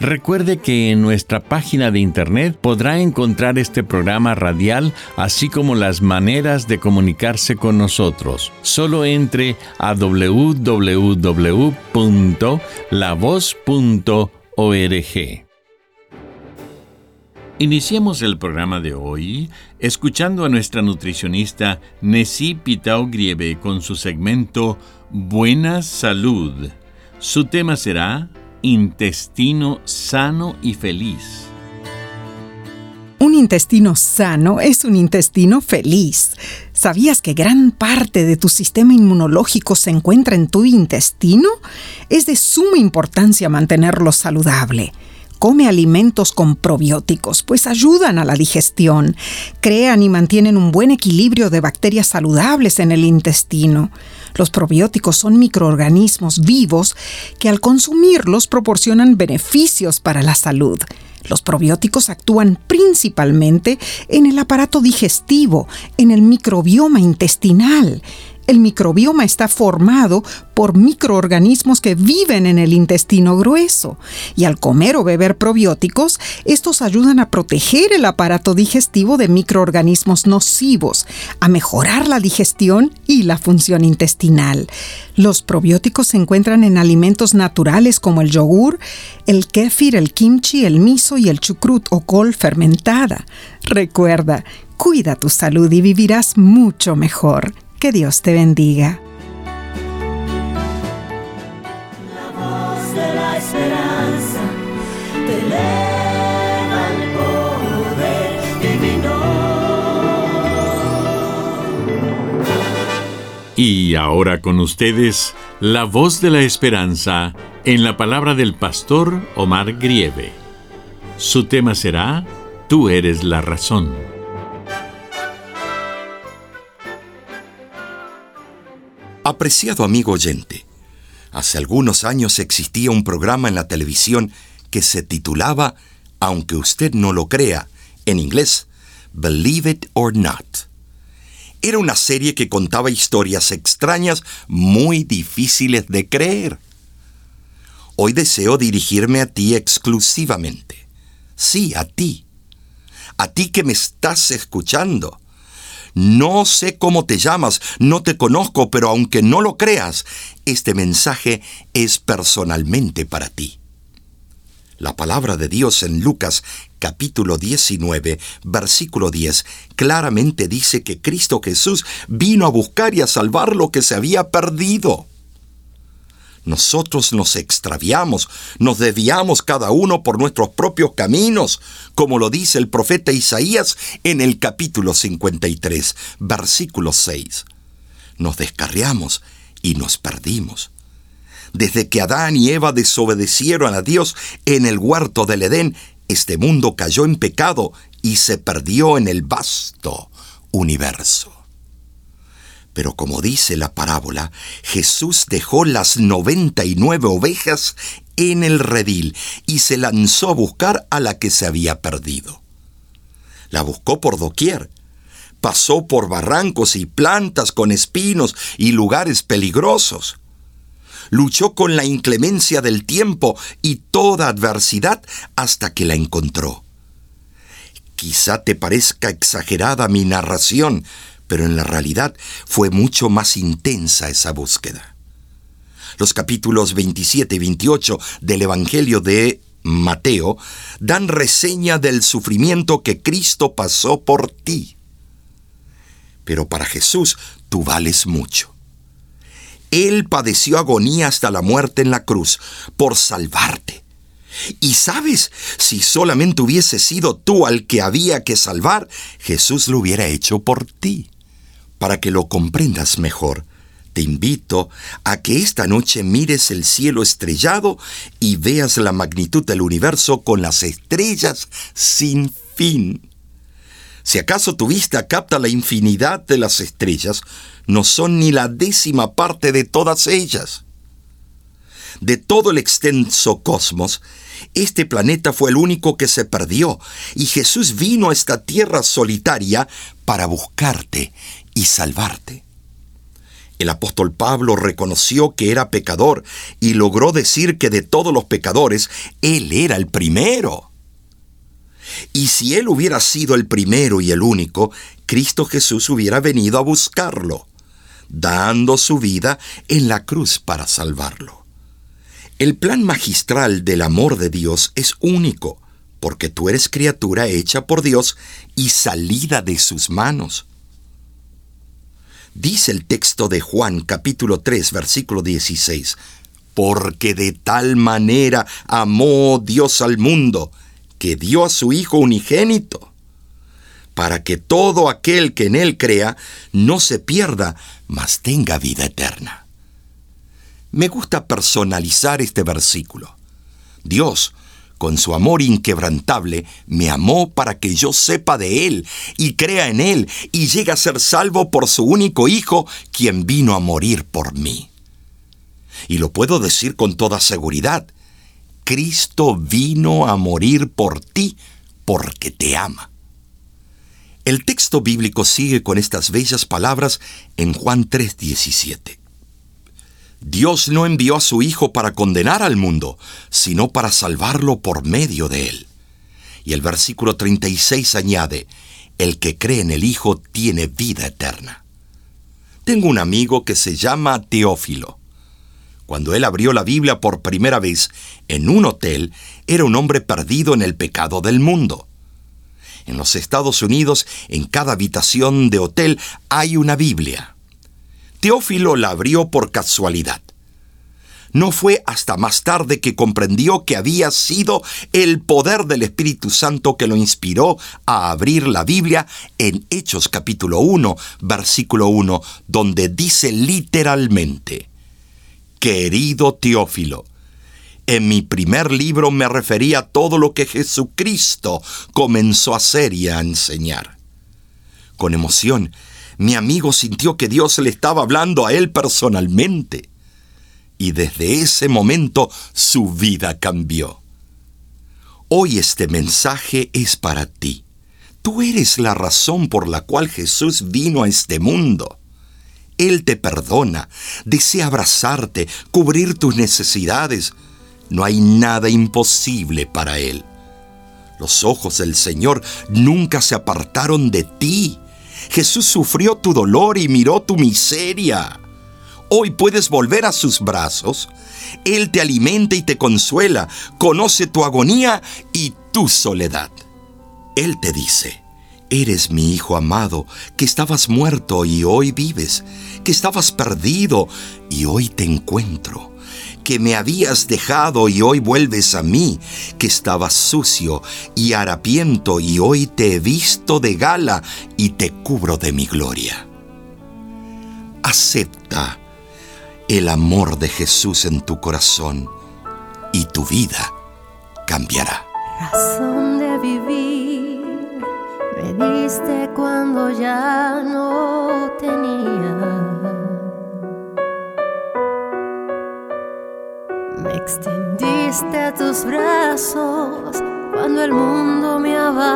Recuerde que en nuestra página de internet podrá encontrar este programa radial, así como las maneras de comunicarse con nosotros. Solo entre a www.lavoz.org. Iniciemos el programa de hoy escuchando a nuestra nutricionista Nessie Pitao Grieve con su segmento Buena Salud. Su tema será intestino sano y feliz. Un intestino sano es un intestino feliz. ¿Sabías que gran parte de tu sistema inmunológico se encuentra en tu intestino? Es de suma importancia mantenerlo saludable. Come alimentos con probióticos, pues ayudan a la digestión, crean y mantienen un buen equilibrio de bacterias saludables en el intestino. Los probióticos son microorganismos vivos que al consumirlos proporcionan beneficios para la salud. Los probióticos actúan principalmente en el aparato digestivo, en el microbioma intestinal, el microbioma está formado por microorganismos que viven en el intestino grueso y al comer o beber probióticos, estos ayudan a proteger el aparato digestivo de microorganismos nocivos, a mejorar la digestión y la función intestinal. Los probióticos se encuentran en alimentos naturales como el yogur, el kéfir, el kimchi, el miso y el chucrut o col fermentada. Recuerda, cuida tu salud y vivirás mucho mejor. Que Dios te bendiga. La voz de la esperanza te eleva el poder divino. Y ahora con ustedes, la voz de la esperanza en la palabra del pastor Omar Grieve. Su tema será Tú eres la razón. Apreciado amigo oyente, hace algunos años existía un programa en la televisión que se titulaba, aunque usted no lo crea, en inglés, Believe It or Not. Era una serie que contaba historias extrañas muy difíciles de creer. Hoy deseo dirigirme a ti exclusivamente. Sí, a ti. A ti que me estás escuchando. No sé cómo te llamas, no te conozco, pero aunque no lo creas, este mensaje es personalmente para ti. La palabra de Dios en Lucas capítulo 19, versículo 10, claramente dice que Cristo Jesús vino a buscar y a salvar lo que se había perdido. Nosotros nos extraviamos, nos desviamos cada uno por nuestros propios caminos, como lo dice el profeta Isaías en el capítulo 53, versículo 6. Nos descarriamos y nos perdimos. Desde que Adán y Eva desobedecieron a Dios en el huerto del Edén, este mundo cayó en pecado y se perdió en el vasto universo. Pero como dice la parábola, Jesús dejó las 99 ovejas en el redil y se lanzó a buscar a la que se había perdido. La buscó por doquier. Pasó por barrancos y plantas con espinos y lugares peligrosos. Luchó con la inclemencia del tiempo y toda adversidad hasta que la encontró. Quizá te parezca exagerada mi narración, pero en la realidad fue mucho más intensa esa búsqueda. Los capítulos 27 y 28 del Evangelio de Mateo dan reseña del sufrimiento que Cristo pasó por ti. Pero para Jesús tú vales mucho. Él padeció agonía hasta la muerte en la cruz por salvarte. Y sabes, si solamente hubiese sido tú al que había que salvar, Jesús lo hubiera hecho por ti. Para que lo comprendas mejor, te invito a que esta noche mires el cielo estrellado y veas la magnitud del universo con las estrellas sin fin. Si acaso tu vista capta la infinidad de las estrellas, no son ni la décima parte de todas ellas. De todo el extenso cosmos, este planeta fue el único que se perdió, y Jesús vino a esta tierra solitaria para buscarte y salvarte. El apóstol Pablo reconoció que era pecador y logró decir que de todos los pecadores, él era el primero. Y si Él hubiera sido el primero y el único, Cristo Jesús hubiera venido a buscarlo, dando su vida en la cruz para salvarlo. El plan magistral del amor de Dios es único, porque tú eres criatura hecha por Dios y salida de sus manos. Dice el texto de Juan capítulo 3 versículo 16, porque de tal manera amó Dios al mundo, que dio a su Hijo unigénito, para que todo aquel que en Él crea no se pierda, mas tenga vida eterna. Me gusta personalizar este versículo. Dios, con su amor inquebrantable, me amó para que yo sepa de Él y crea en Él y llegue a ser salvo por su único Hijo, quien vino a morir por mí. Y lo puedo decir con toda seguridad, Cristo vino a morir por ti porque te ama. El texto bíblico sigue con estas bellas palabras en Juan 3:17. Dios no envió a su Hijo para condenar al mundo, sino para salvarlo por medio de él. Y el versículo 36 añade, el que cree en el Hijo tiene vida eterna. Tengo un amigo que se llama Teófilo. Cuando él abrió la Biblia por primera vez en un hotel, era un hombre perdido en el pecado del mundo. En los Estados Unidos, en cada habitación de hotel hay una Biblia. Teófilo la abrió por casualidad. No fue hasta más tarde que comprendió que había sido el poder del Espíritu Santo que lo inspiró a abrir la Biblia en Hechos capítulo 1, versículo 1, donde dice literalmente, Querido Teófilo, en mi primer libro me refería a todo lo que Jesucristo comenzó a hacer y a enseñar. Con emoción, mi amigo sintió que Dios le estaba hablando a él personalmente. Y desde ese momento su vida cambió. Hoy este mensaje es para ti. Tú eres la razón por la cual Jesús vino a este mundo. Él te perdona, desea abrazarte, cubrir tus necesidades. No hay nada imposible para Él. Los ojos del Señor nunca se apartaron de ti. Jesús sufrió tu dolor y miró tu miseria. Hoy puedes volver a sus brazos. Él te alimenta y te consuela, conoce tu agonía y tu soledad. Él te dice, Eres mi hijo amado, que estabas muerto y hoy vives, que estabas perdido y hoy te encuentro, que me habías dejado y hoy vuelves a mí, que estabas sucio y harapiento y hoy te he visto de gala y te cubro de mi gloria. Acepta el amor de Jesús en tu corazón y tu vida cambiará. Razón de vivir me diste cuando ya no tenía. Me extendiste tus brazos cuando el mundo me abandonó.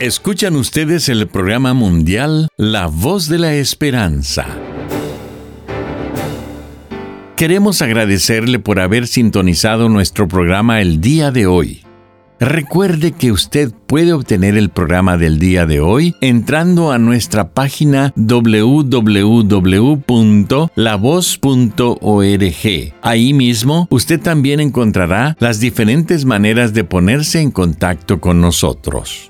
Escuchan ustedes el programa mundial La Voz de la Esperanza. Queremos agradecerle por haber sintonizado nuestro programa el día de hoy. Recuerde que usted puede obtener el programa del día de hoy entrando a nuestra página www.lavoz.org. Ahí mismo usted también encontrará las diferentes maneras de ponerse en contacto con nosotros.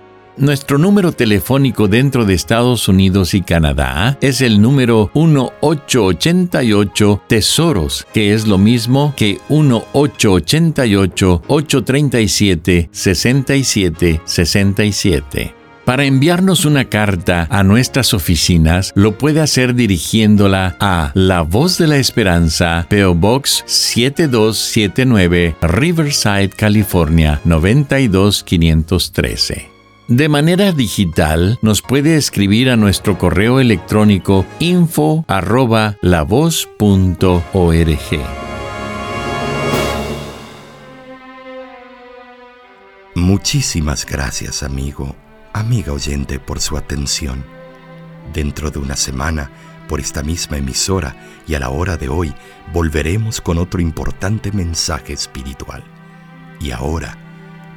Nuestro número telefónico dentro de Estados Unidos y Canadá es el número 1888 Tesoros, que es lo mismo que 1888 837 6767. Para enviarnos una carta a nuestras oficinas, lo puede hacer dirigiéndola a La Voz de la Esperanza, PO Box 7279, Riverside, California 92513. De manera digital, nos puede escribir a nuestro correo electrónico info Muchísimas gracias, amigo, amiga oyente, por su atención. Dentro de una semana, por esta misma emisora y a la hora de hoy, volveremos con otro importante mensaje espiritual. Y ahora,